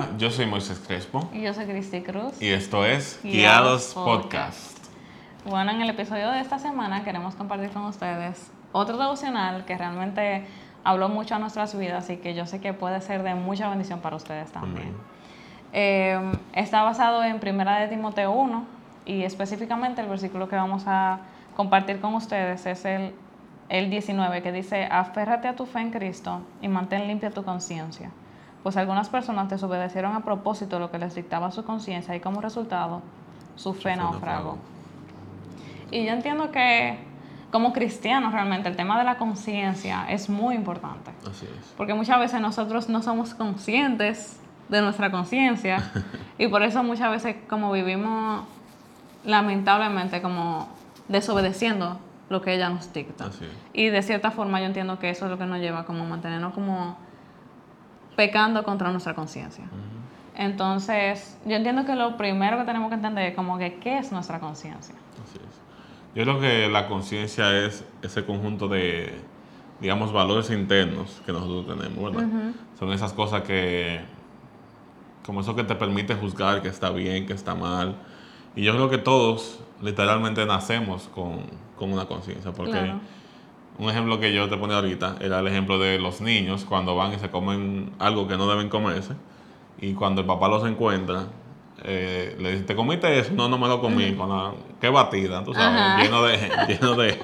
Hola, yo soy Moisés Crespo. Y yo soy Cristi Cruz. Y esto es Guiados Guiados Podcast. Bueno, en el episodio de esta semana queremos compartir con ustedes otro devocional que realmente habló mucho a nuestras vidas y que yo sé que puede ser de mucha bendición para ustedes también. Eh, está basado en Primera de Timoteo 1 y específicamente el versículo que vamos a compartir con ustedes es el, el 19 que dice, aférrate a tu fe en Cristo y mantén limpia tu conciencia pues algunas personas desobedecieron a propósito lo que les dictaba su conciencia y como resultado su fe naufragó. Y yo entiendo que como cristianos realmente el tema de la conciencia es muy importante. Así es. Porque muchas veces nosotros no somos conscientes de nuestra conciencia y por eso muchas veces como vivimos lamentablemente como desobedeciendo lo que ella nos dicta. Así es. Y de cierta forma yo entiendo que eso es lo que nos lleva como a mantenernos como pecando contra nuestra conciencia. Entonces, yo entiendo que lo primero que tenemos que entender es como que qué es nuestra conciencia. Yo creo que la conciencia es ese conjunto de, digamos, valores internos que nosotros tenemos, ¿verdad? Son esas cosas que, como eso que te permite juzgar que está bien, que está mal. Y yo creo que todos literalmente nacemos con, con una conciencia, porque Claro. Un ejemplo que yo te ponía ahorita era el ejemplo de los niños cuando van y se comen algo que no deben comerse y cuando el papá los encuentra eh, le dice, ¿te comiste eso? No, no me lo comí. Con la, qué batida, tú sabes, Ajá. lleno de, lleno, de,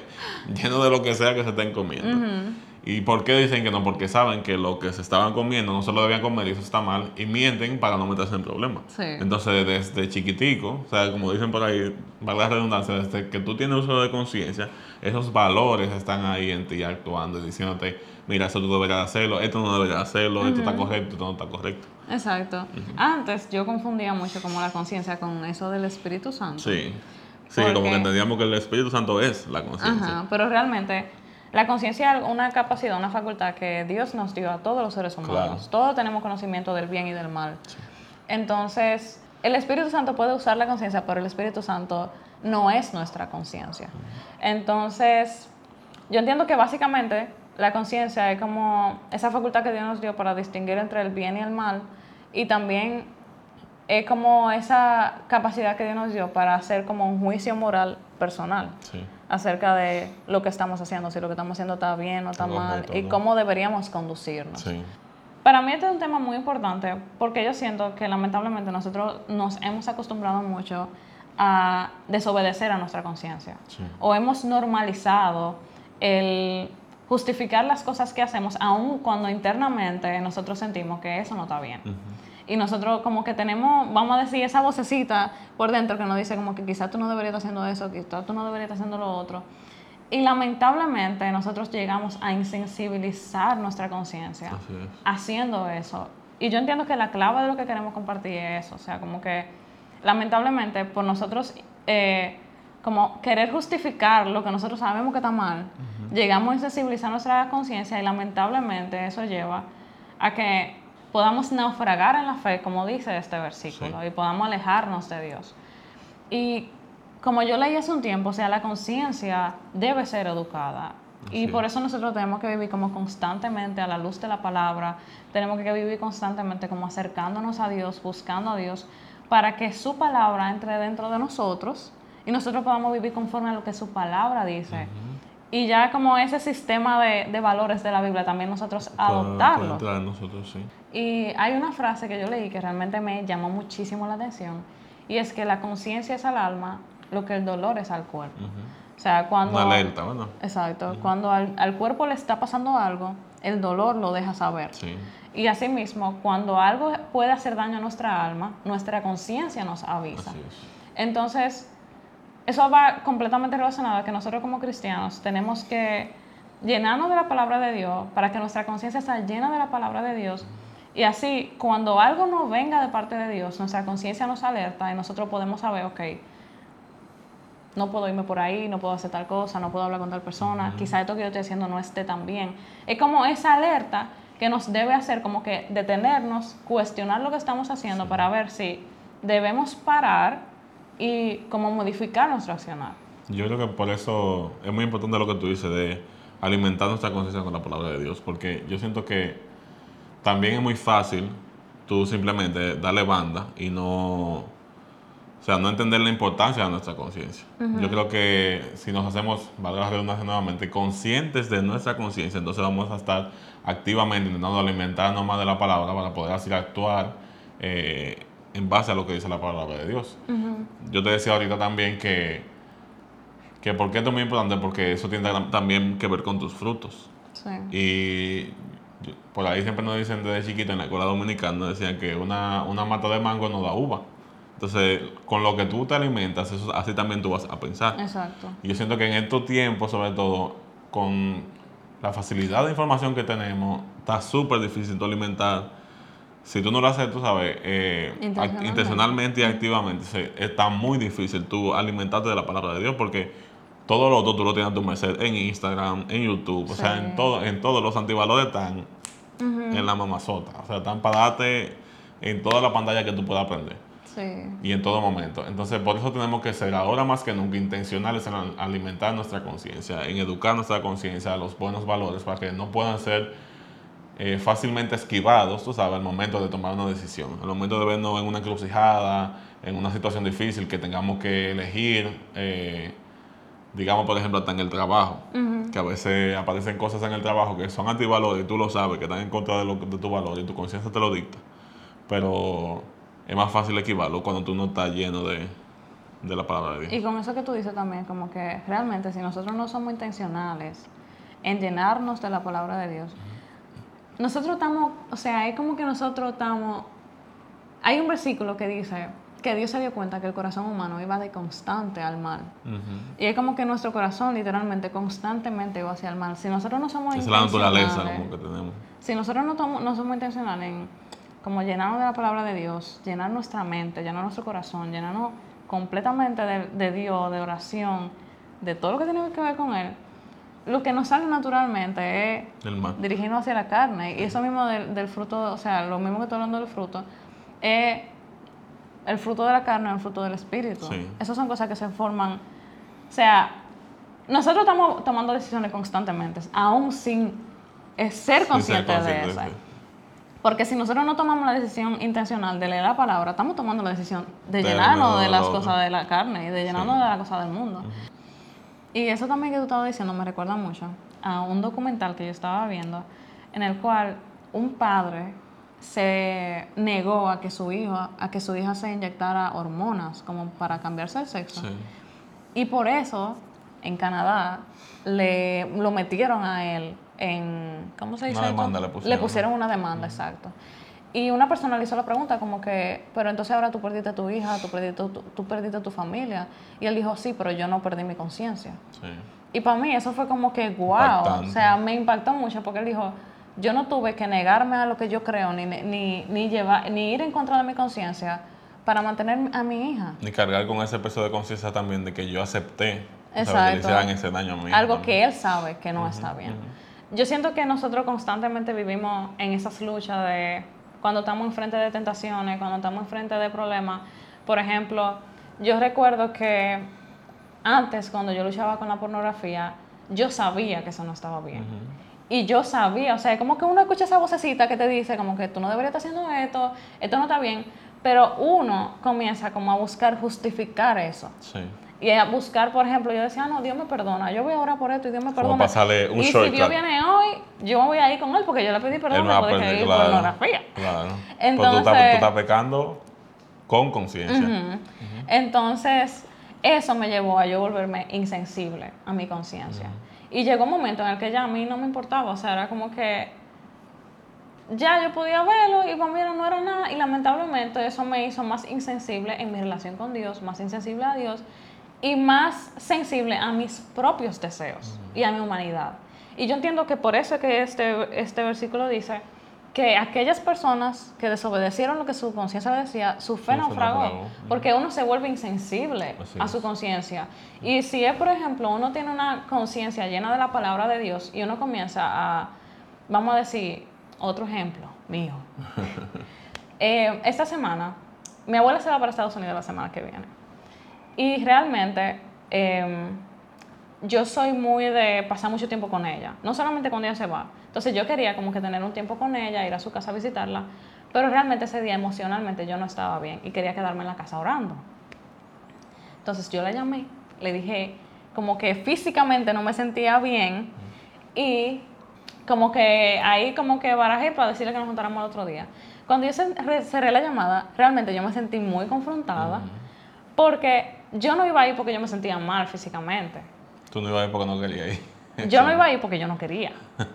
lleno de lo que sea que se estén comiendo. ¿Y por qué dicen que no? Porque saben que lo que se estaban comiendo no se lo debían comer y eso está mal y mienten para no meterse en problemas. Sí. Entonces, desde chiquitico, o sea, como dicen por ahí, valga la redundancia, desde que tú tienes uso de conciencia, esos valores están ahí en ti actuando y diciéndote, mira, eso tú deberías hacerlo, esto no deberías hacerlo, esto está correcto, esto no está correcto. Exacto. Antes yo confundía mucho como la conciencia con eso del Espíritu Santo. Sí. Sí, Porque- como que entendíamos que el Espíritu Santo es la conciencia. Ajá, pero realmente la conciencia es una capacidad, una facultad que Dios nos dio a todos los seres humanos. Claro. Todos tenemos conocimiento del bien y del mal. Entonces, el Espíritu Santo puede usar la conciencia, pero el Espíritu Santo no es nuestra conciencia. Entonces, yo entiendo que básicamente la conciencia es como esa facultad que Dios nos dio para distinguir entre el bien y el mal y también es como esa capacidad que Dios nos dio para hacer como un juicio moral personal Sí. Acerca de lo que estamos haciendo, si lo que estamos haciendo está bien o está mal, y cómo deberíamos conducirnos. Sí. Para mí este es un tema muy importante porque yo siento que lamentablemente nosotros nos hemos acostumbrado mucho a desobedecer a nuestra conciencia Sí. o hemos normalizado el justificar las cosas que hacemos aun cuando internamente nosotros sentimos que eso no está bien. Y nosotros como que tenemos, vamos a decir, esa vocecita por dentro que nos dice como que quizás tú no deberías estar haciendo eso, quizás tú no deberías estar haciendo lo otro. Y lamentablemente nosotros llegamos a insensibilizar nuestra conciencia es. haciendo eso. Y yo entiendo que la clave de lo que queremos compartir es eso. O sea, como que lamentablemente por nosotros eh, como querer justificar lo que nosotros sabemos que está mal, llegamos a insensibilizar nuestra conciencia y lamentablemente eso lleva a que podamos naufragar en la fe, como dice este versículo, Sí. y podamos alejarnos de Dios. Y como yo leí hace un tiempo, o sea, la conciencia debe ser educada. Así Y por eso nosotros tenemos que vivir como constantemente a la luz de la palabra, tenemos que vivir constantemente como acercándonos a Dios, buscando a Dios, para que su palabra entre dentro de nosotros y nosotros podamos vivir conforme a lo que su palabra dice. Y ya como ese sistema de, de valores de la Biblia también nosotros adoptarlo. en nosotros, sí. Y hay una frase que yo leí que realmente me llamó muchísimo la atención y es que la conciencia es al alma lo que el dolor es al cuerpo. O sea, cuando... Una alerta, ¿verdad? Exacto. Cuando al, al cuerpo le está pasando algo, el dolor lo deja saber. Sí. Y asimismo, cuando algo puede hacer daño a nuestra alma, nuestra conciencia nos avisa. Así es. Entonces, eso va completamente relacionado a que nosotros como cristianos tenemos que llenarnos de la palabra de Dios para que nuestra conciencia esté llena de la palabra de Dios. Y así, cuando algo no venga de parte de Dios, nuestra conciencia nos alerta y nosotros podemos saber, ok, no puedo irme por ahí, no puedo hacer tal cosa, no puedo hablar con tal persona, quizá esto que yo estoy haciendo no esté tan bien. Es como esa alerta que nos debe hacer como que detenernos, cuestionar lo que estamos haciendo para ver si debemos parar y como modificar nuestro accionar. Yo creo que por eso es muy importante lo que tú dices de alimentar nuestra conciencia con la palabra de Dios, porque yo siento que también es muy fácil tú simplemente darle banda y no, o sea, no entender la importancia de nuestra conciencia. Yo creo que si nos hacemos, valga la redundancia nuevamente, conscientes de nuestra conciencia, entonces vamos a estar activamente intentando alimentarnos más de la palabra para poder así actuar eh, en base a lo que dice la palabra de Dios. Yo te decía ahorita también que, que por qué esto es muy importante, porque eso tiene también que ver con tus frutos. Y por ahí siempre nos dicen desde chiquito en la escuela dominicana, decían que una, una mata de mango no da uva. Entonces, con lo que tú te alimentas, eso, así también tú vas a pensar. Exacto. Y yo siento que en estos tiempos, sobre todo, con la facilidad de información que tenemos, está súper difícil tú alimentar. Si tú no lo haces, tú sabes, eh, intencionalmente. y activamente, está muy difícil tú alimentarte de la palabra de Dios porque todo lo otro tú lo tienes a tu merced en Instagram, en YouTube, o sea, en, todo, en todos los antivalores están en la mamazota. O sea, están para darte en toda la pantalla que tú puedas aprender. Sí. Y en todo momento. Entonces, por eso tenemos que ser ahora más que nunca intencionales en alimentar nuestra conciencia, en educar nuestra conciencia a los buenos valores para que no puedan ser eh, fácilmente esquivados, tú sabes, al momento de tomar una decisión, al momento de vernos en una encrucijada, en una situación difícil que tengamos que elegir. Eh, digamos, por ejemplo, hasta en el trabajo, que a veces aparecen cosas en el trabajo que son antivalores y tú lo sabes, que están en contra de, lo, de tu valor y tu conciencia te lo dicta. Pero es más fácil esquivarlo cuando tú no estás lleno de, de la palabra de Dios. Y con eso que tú dices también, como que realmente si nosotros no somos intencionales en llenarnos de la palabra de Dios, nosotros estamos, o sea, es como que nosotros estamos... Hay un versículo que dice, que Dios se dio cuenta que el corazón humano iba de constante al mal. Y es como que nuestro corazón literalmente constantemente va hacia el mal. Si nosotros no somos es la naturaleza como que tenemos. Si nosotros no, no somos intencionales en como llenarnos de la palabra de Dios, llenar nuestra mente, llenar nuestro corazón, llenarnos completamente de, Dios, de oración, de todo lo que tiene que ver con Él, lo que nos sale naturalmente es dirigirnos hacia la carne. Y eso mismo del, del, fruto, o sea, lo mismo que estoy hablando del fruto, es el fruto de la carne, el fruto del espíritu. Esas son cosas que se forman. O sea, nosotros estamos tomando decisiones constantemente, aún sin ser conscientes de eso. Porque si nosotros no tomamos la decisión intencional de leer la palabra, estamos tomando la decisión de, llenarnos de las cosas de la carne y de llenarnos de las cosas del mundo. Y eso también que tú estabas diciendo me recuerda mucho a un documental que yo estaba viendo en el cual un padre se negó a que su hija, a que su hija se inyectara hormonas como para cambiarse el sexo. Y por eso en Canadá le lo metieron a él en ¿cómo se dice? Una demanda le pusieron. Le pusieron una demanda, exacto. Y una persona le hizo la pregunta como que, pero entonces ahora tú perdiste a tu hija, tú perdiste, tú, perdiste a tu familia. Y él dijo, sí, pero yo no perdí mi conciencia. Sí. Y para mí eso fue como que, wow, o sea, me impactó mucho porque él dijo, yo no tuve que negarme a lo que yo creo, ni, ni, ni, llevar, ni ir en contra de mi conciencia para mantener a mi hija. Ni cargar con ese peso de conciencia también de que yo acepté Exacto. que ese daño a mí. Algo que él sabe que no está bien. Yo siento que nosotros constantemente vivimos en esas luchas de cuando estamos enfrente de tentaciones, cuando estamos enfrente de problemas. Por ejemplo, yo recuerdo que antes, cuando yo luchaba con la pornografía, yo sabía que eso no estaba bien. Y yo sabía, o sea, como que uno escucha esa vocecita que te dice como que tú no deberías estar haciendo esto, esto no está bien, pero uno comienza como a buscar justificar eso. Sí. Y a buscar, por ejemplo, yo decía, no, Dios me perdona, yo voy a orar por esto y Dios me perdona. Pasarle un y si Dios viene hoy, yo me voy a ir con él porque yo le pedí perdón por ir claro, pornografía. Claro. Entonces, tú, estás, tú estás pecando con conciencia. Entonces, eso me llevó a yo volverme insensible a mi conciencia. Y llegó un momento en el que ya a mí no me importaba, o sea, era como que ya yo podía verlo y para mí no era nada y lamentablemente eso me hizo más insensible en mi relación con Dios, más insensible a Dios y más sensible a mis propios deseos y a mi humanidad. Y yo entiendo que por eso es que este, este versículo dice que aquellas personas que desobedecieron lo que su conciencia decía, su fe naufragó, porque uno se vuelve insensible a su conciencia. Y si es, por ejemplo, uno tiene una conciencia llena de la palabra de Dios y uno comienza a, vamos a decir, otro ejemplo mío. Eh, esta semana, mi abuela se va para Estados Unidos la semana que viene. Y realmente... Em, yo soy muy de pasar mucho tiempo con ella, no solamente cuando ella se va. Entonces yo quería como que tener un tiempo con ella, ir a su casa a visitarla, Pero realmente ese día emocionalmente yo no estaba bien y quería quedarme en la casa orando. Entonces yo la llamé, le dije como que físicamente no me sentía bien y como que ahí como que barajé para decirle que nos juntáramos el otro día. Cuando yo cerré la llamada, realmente yo me sentí muy confrontada porque yo no iba a ir porque yo me sentía mal físicamente. Tú no ibas a ir porque no querías ir. Yo no iba a ir porque yo no quería.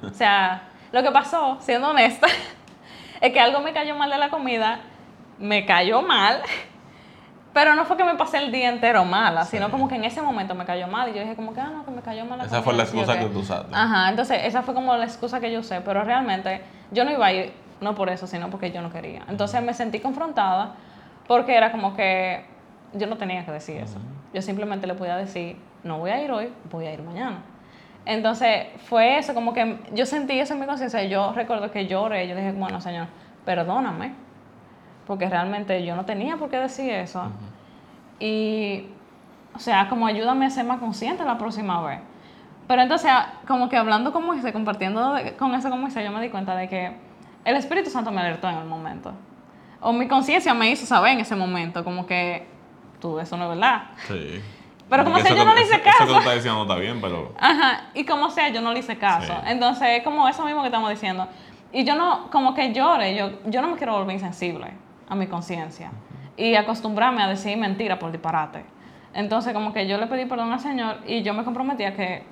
O sea, lo que pasó, siendo honesta, es que algo me cayó mal de la comida, me cayó mal, pero no fue que me pasé el día entero mala, sino como que en ese momento me cayó mal y yo dije como que, ah, no, que me cayó mal la Esa fue la excusa que tú usaste. Ajá, entonces esa fue como la excusa que yo usé, pero realmente yo no iba a ir, no por eso, sino porque yo no quería. Entonces me sentí confrontada porque era como que yo no tenía que decir eso. Yo simplemente le podía decir, no voy a ir hoy, voy a ir mañana. Entonces fue eso, como que yo sentí eso en mi conciencia. Yo recuerdo que lloré, yo dije, bueno, Señor, perdóname, porque realmente yo no tenía por qué decir eso. Y, o sea, como ayúdame a ser más consciente la próxima vez. Pero entonces, como que hablando con Moisés, compartiendo con eso con Moisés, yo me di cuenta de que el Espíritu Santo me alertó en el momento. O mi conciencia me hizo saber en ese momento, como que tú, eso no es verdad. Sí. Pero como sea, yo no le hice caso. Eso que tú estás diciendo está bien, pero... Ajá, y como sea, yo no le hice caso. Entonces, es como eso mismo que estamos diciendo. Y yo no, como que llore, yo, yo no me quiero volver insensible a mi conciencia. Y acostumbrarme a decir mentira por disparate. Entonces, como que yo le pedí perdón al Señor y yo me comprometí a que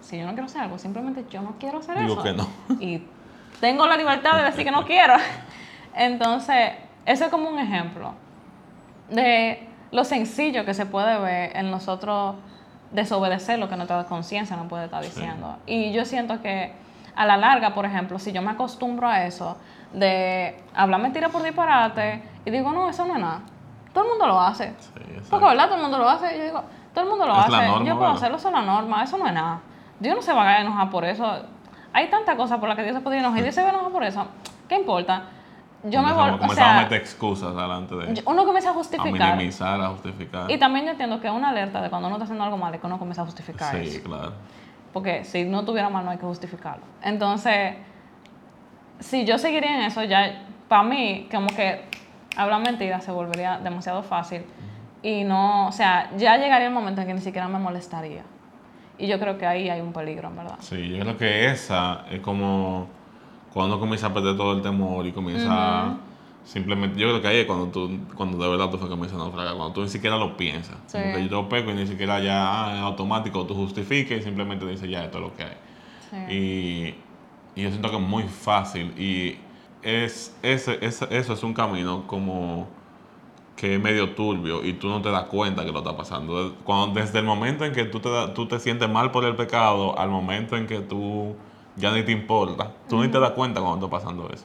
si yo no quiero hacer algo, simplemente yo no quiero hacer Digo eso. que no. Y tengo la libertad de decir que no quiero. Entonces, eso es como un ejemplo de lo sencillo que se puede ver en nosotros desobedecer lo que nuestra conciencia no puede estar diciendo. Y yo siento que a la larga, por ejemplo, si yo me acostumbro a eso, de hablar mentira por disparate, y digo, no, eso no es nada. Todo el mundo lo hace. Porque, ¿verdad? Todo el mundo lo hace. Yo digo, todo el mundo lo hace. yo puedo hacerlo, eso es la norma, eso no es nada. Dios no se va a enojar por eso. Hay tantas cosas por las que Dios se podría enojar y Dios se va a enojar por eso. ¿Qué importa? Yo me o sea, a meter excusas delante de uno comienza a justificar. A minimizar a justificar. Y también yo entiendo que una alerta de cuando uno está haciendo algo mal es que uno comienza a justificar sí claro. Porque si no tuviera mal no hay que justificarlo. Entonces si yo seguiría en eso ya para mí como que hablar mentiras se volvería demasiado fácil. Y no o sea ya llegaría el momento en que ni siquiera me molestaría. Y yo creo que ahí hay un peligro en verdad. Sí yo creo que esa es como cuando comienza a perder todo el temor y comienza simplemente, yo creo que ahí es cuando tú, cuando de verdad tú comienzas a naufragar, cuando tú ni siquiera lo piensas. Como que yo te pego y ni siquiera ya ah, en automático tú justifiques y simplemente dices ya esto es lo que hay. Y, y, yo siento que es muy fácil y es, ese, eso es un camino como que es medio turbio y tú no te das cuenta que lo está pasando. Cuando, desde el momento en que tú te, tú te sientes mal por el pecado al momento en que tú ya ni te importa. Tú ni te das cuenta cuando está pasando eso.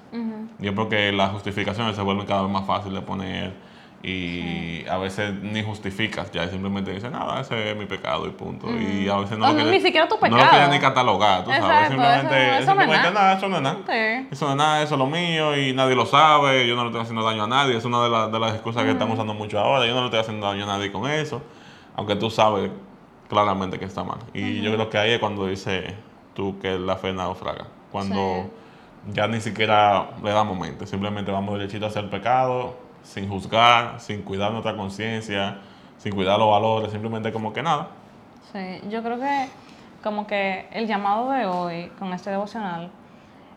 Yo creo que las justificaciones se vuelven cada vez más fáciles de poner y a veces ni justificas, ya simplemente dices, nada, ese es mi pecado y punto. Y a veces no, lo ni siquiera tu pecado. No lo quieres ni catalogar, tú sabes. Simplemente, eso, no es nada. eso no es nada. Eso no es nada, eso es lo mío y nadie lo sabe, yo no le estoy haciendo daño a nadie. Es una de, de las excusas que estamos usando mucho ahora. Yo no le estoy haciendo daño a nadie con eso, aunque tú sabes claramente que está mal. Y yo creo que ahí es cuando dice tú que la fe naufraga. Cuando ya ni siquiera le damos mente, simplemente vamos derechito a hacer pecado, sin juzgar, sin cuidar nuestra conciencia, sin cuidar los valores, simplemente como que nada. Sí, yo creo que como que el llamado de hoy con este devocional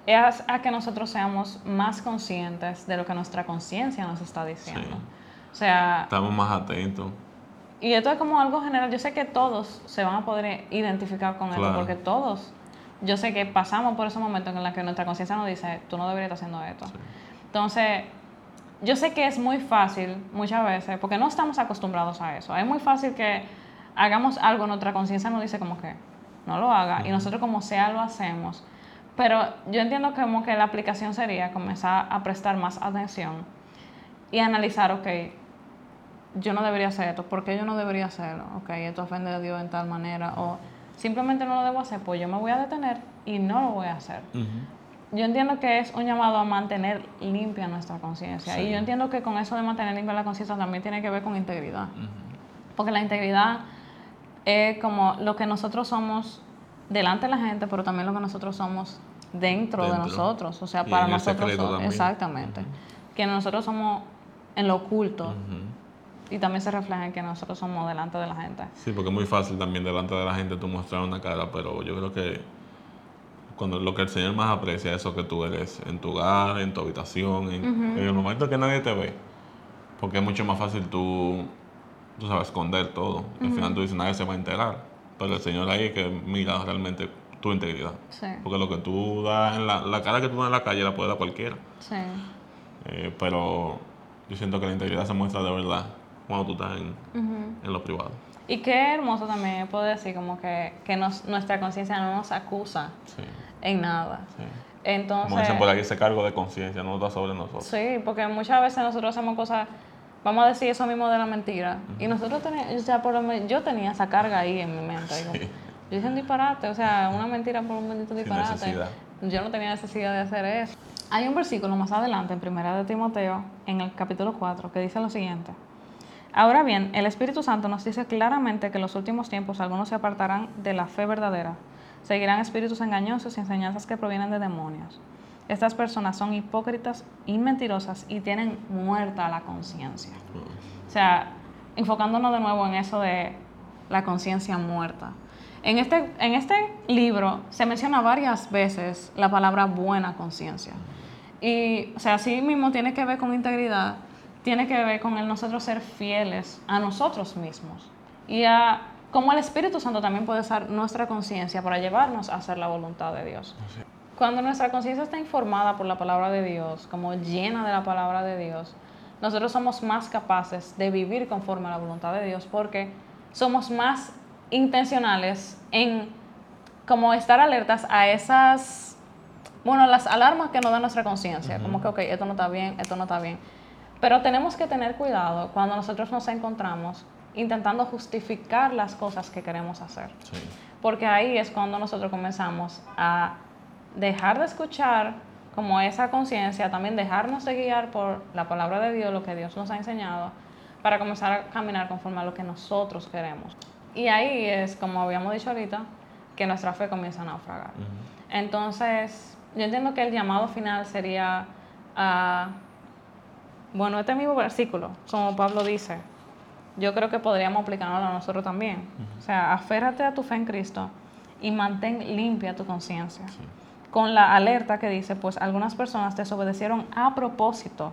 es a que nosotros seamos más conscientes de lo que nuestra conciencia nos está diciendo. O sea... Estamos más atentos. Y esto es como algo general. Yo sé que todos se van a poder identificar con esto, porque todos yo sé que pasamos por esos momentos en los que nuestra conciencia nos dice, tú no deberías estar haciendo esto. Entonces, yo sé que es muy fácil muchas veces, porque no estamos acostumbrados a eso. Es muy fácil que hagamos algo, nuestra conciencia nos dice como que no lo haga, y nosotros como sea lo hacemos. Pero yo entiendo que como que la aplicación sería comenzar a prestar más atención y analizar, ok, yo no debería hacer esto, ¿por qué yo no debería hacerlo? Ok, esto ofende a Dios en tal manera, o simplemente no lo debo hacer, pues yo me voy a detener y no lo voy a hacer. Yo entiendo que es un llamado a mantener limpia nuestra conciencia. Y yo entiendo que con eso de mantener limpia la conciencia también tiene que ver con integridad. Porque la integridad es como lo que nosotros somos delante de la gente, pero también lo que nosotros somos dentro, de nosotros, o sea, para nosotros. Exactamente. Que nosotros somos en lo oculto. Y también se refleja en que nosotros somos delante de la gente. Sí, porque es muy fácil también delante de la gente tú mostrar una cara, pero yo creo que cuando lo que el Señor más aprecia es eso que tú eres en tu hogar, en tu habitación, en, el momento que nadie te ve. Porque es mucho más fácil tú, tú sabes, esconder todo. Al final tú dices, nadie se va a enterar. Pero el Señor ahí es que mira realmente tu integridad. Porque lo que tú das en la, la cara que tú das en la calle la puede dar cualquiera. Sí. Eh, pero yo siento que la integridad se muestra de verdad cuando tú estás en, en lo privado. Y qué hermoso también poder decir como que, que nos, nuestra conciencia no nos acusa en nada. Sí. Entonces, como dicen por ahí, ese cargo de conciencia no está sobre nosotros. Sí, porque muchas veces nosotros hacemos cosas, vamos a decir eso mismo de la mentira, y nosotros teníamos, o sea, por yo tenía esa carga ahí en mi mente. Sí. yo hice un disparate, o sea, una mentira por un bendito disparate. Yo no tenía necesidad de hacer eso. Hay un versículo más adelante, en Primera de Timoteo, en el capítulo 4, que dice lo siguiente. Ahora bien, el Espíritu Santo nos dice claramente que en los últimos tiempos algunos se apartarán de la fe verdadera, seguirán espíritus engañosos y enseñanzas que provienen de demonios. Estas personas son hipócritas y mentirosas y tienen muerta la conciencia. O sea, enfocándonos de nuevo en eso de la conciencia muerta. En este, en este libro se menciona varias veces la palabra buena conciencia. Y, o sea, así mismo tiene que ver con integridad, tiene que ver con el nosotros ser fieles a nosotros mismos y a cómo el Espíritu Santo también puede usar nuestra conciencia para llevarnos a hacer la voluntad de Dios. Cuando nuestra conciencia está informada por la palabra de Dios, como llena de la palabra de Dios, nosotros somos más capaces de vivir conforme a la voluntad de Dios porque somos más intencionales en como estar alertas a esas, bueno, las alarmas que nos da nuestra conciencia, como que, ok, esto no está bien, esto no está bien. Pero tenemos que tener cuidado cuando nosotros nos encontramos intentando justificar las cosas que queremos hacer. Porque ahí es cuando nosotros comenzamos a dejar de escuchar como esa conciencia, también dejarnos de guiar por la palabra de Dios, lo que Dios nos ha enseñado, para comenzar a caminar conforme a lo que nosotros queremos. Y ahí es, como habíamos dicho ahorita, que nuestra fe comienza a naufragar. Entonces, yo entiendo que el llamado final sería a bueno, este mismo versículo, como Pablo dice, yo creo que podríamos aplicarlo a nosotros también. O sea, aférrate a tu fe en Cristo y mantén limpia tu conciencia. Con la alerta que dice, pues algunas personas desobedecieron a propósito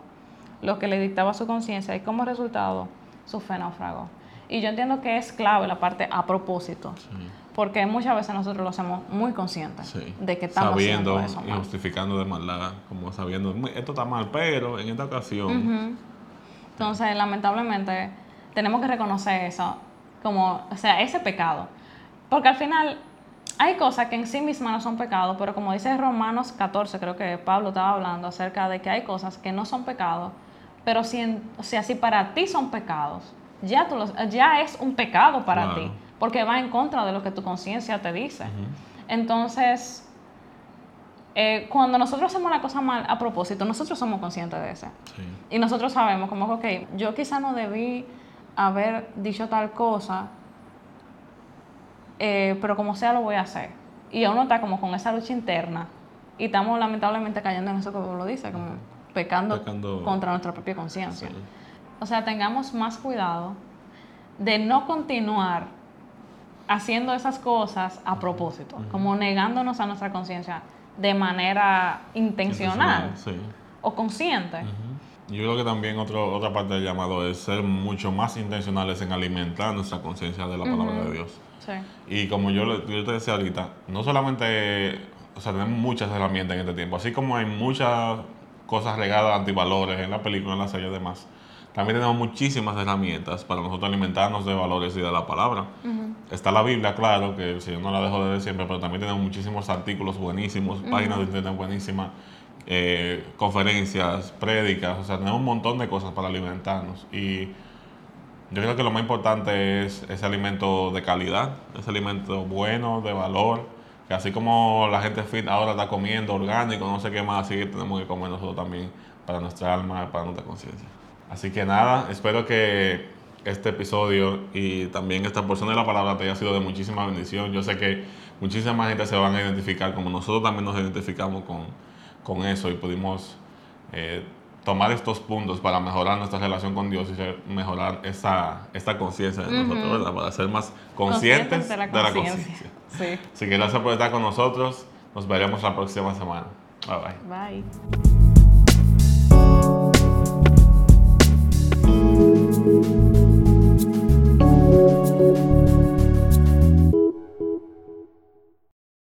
lo que le dictaba su conciencia y como resultado su fe naufragó. Y yo entiendo que es clave la parte a propósito. Porque muchas veces nosotros lo hacemos muy conscientes de que estamos sabiendo haciendo eso y justificando de maldad, como sabiendo, esto está mal, pero en esta ocasión... Entonces, lamentablemente, tenemos que reconocer eso, como, o sea, ese pecado. Porque al final hay cosas que en sí mismas no son pecados, pero como dice Romanos 14, creo que Pablo estaba hablando acerca de que hay cosas que no son pecados, pero si, o sea, si para ti son pecados, ya, tú ya es un pecado para ti porque va en contra de lo que tu conciencia te dice. Entonces, eh, cuando nosotros hacemos una cosa mal a propósito, nosotros somos conscientes de eso. Y nosotros sabemos como, ok, yo quizá no debí haber dicho tal cosa, eh, pero como sea lo voy a hacer. Y uno está como con esa lucha interna y estamos lamentablemente cayendo en eso que lo dice, como pecando, contra nuestra propia conciencia. O sea, tengamos más cuidado de no continuar haciendo esas cosas a propósito, como negándonos a nuestra conciencia de manera intencional o consciente. Yo creo que también otro, otra parte del llamado es ser mucho más intencionales en alimentar nuestra conciencia de la palabra de Dios. Y como yo, yo, te decía ahorita, no solamente, o sea, tenemos muchas herramientas en este tiempo, así como hay muchas cosas regadas antivalores en la película, en la serie y demás también tenemos muchísimas herramientas para nosotros alimentarnos de valores y de la palabra. Está la Biblia, claro, que el Señor no la dejo de ver siempre, pero también tenemos muchísimos artículos buenísimos, páginas de internet buenísimas, eh, conferencias, prédicas, o sea, tenemos un montón de cosas para alimentarnos. Y yo creo que lo más importante es ese alimento de calidad, ese alimento bueno, de valor, que así como la gente fit ahora está comiendo orgánico, no sé qué más, así tenemos que comer nosotros también para nuestra alma, para nuestra conciencia. Así que nada, espero que este episodio y también esta porción de la palabra te haya sido de muchísima bendición. Yo sé que muchísima gente se van a identificar como nosotros también nos identificamos con, con eso y pudimos eh, tomar estos puntos para mejorar nuestra relación con Dios y mejorar esa, esta conciencia de nosotros, ¿verdad? Para ser más conscientes, de la conciencia. Sí. Así que gracias por estar con nosotros. Nos veremos la próxima semana. Bye bye. Bye.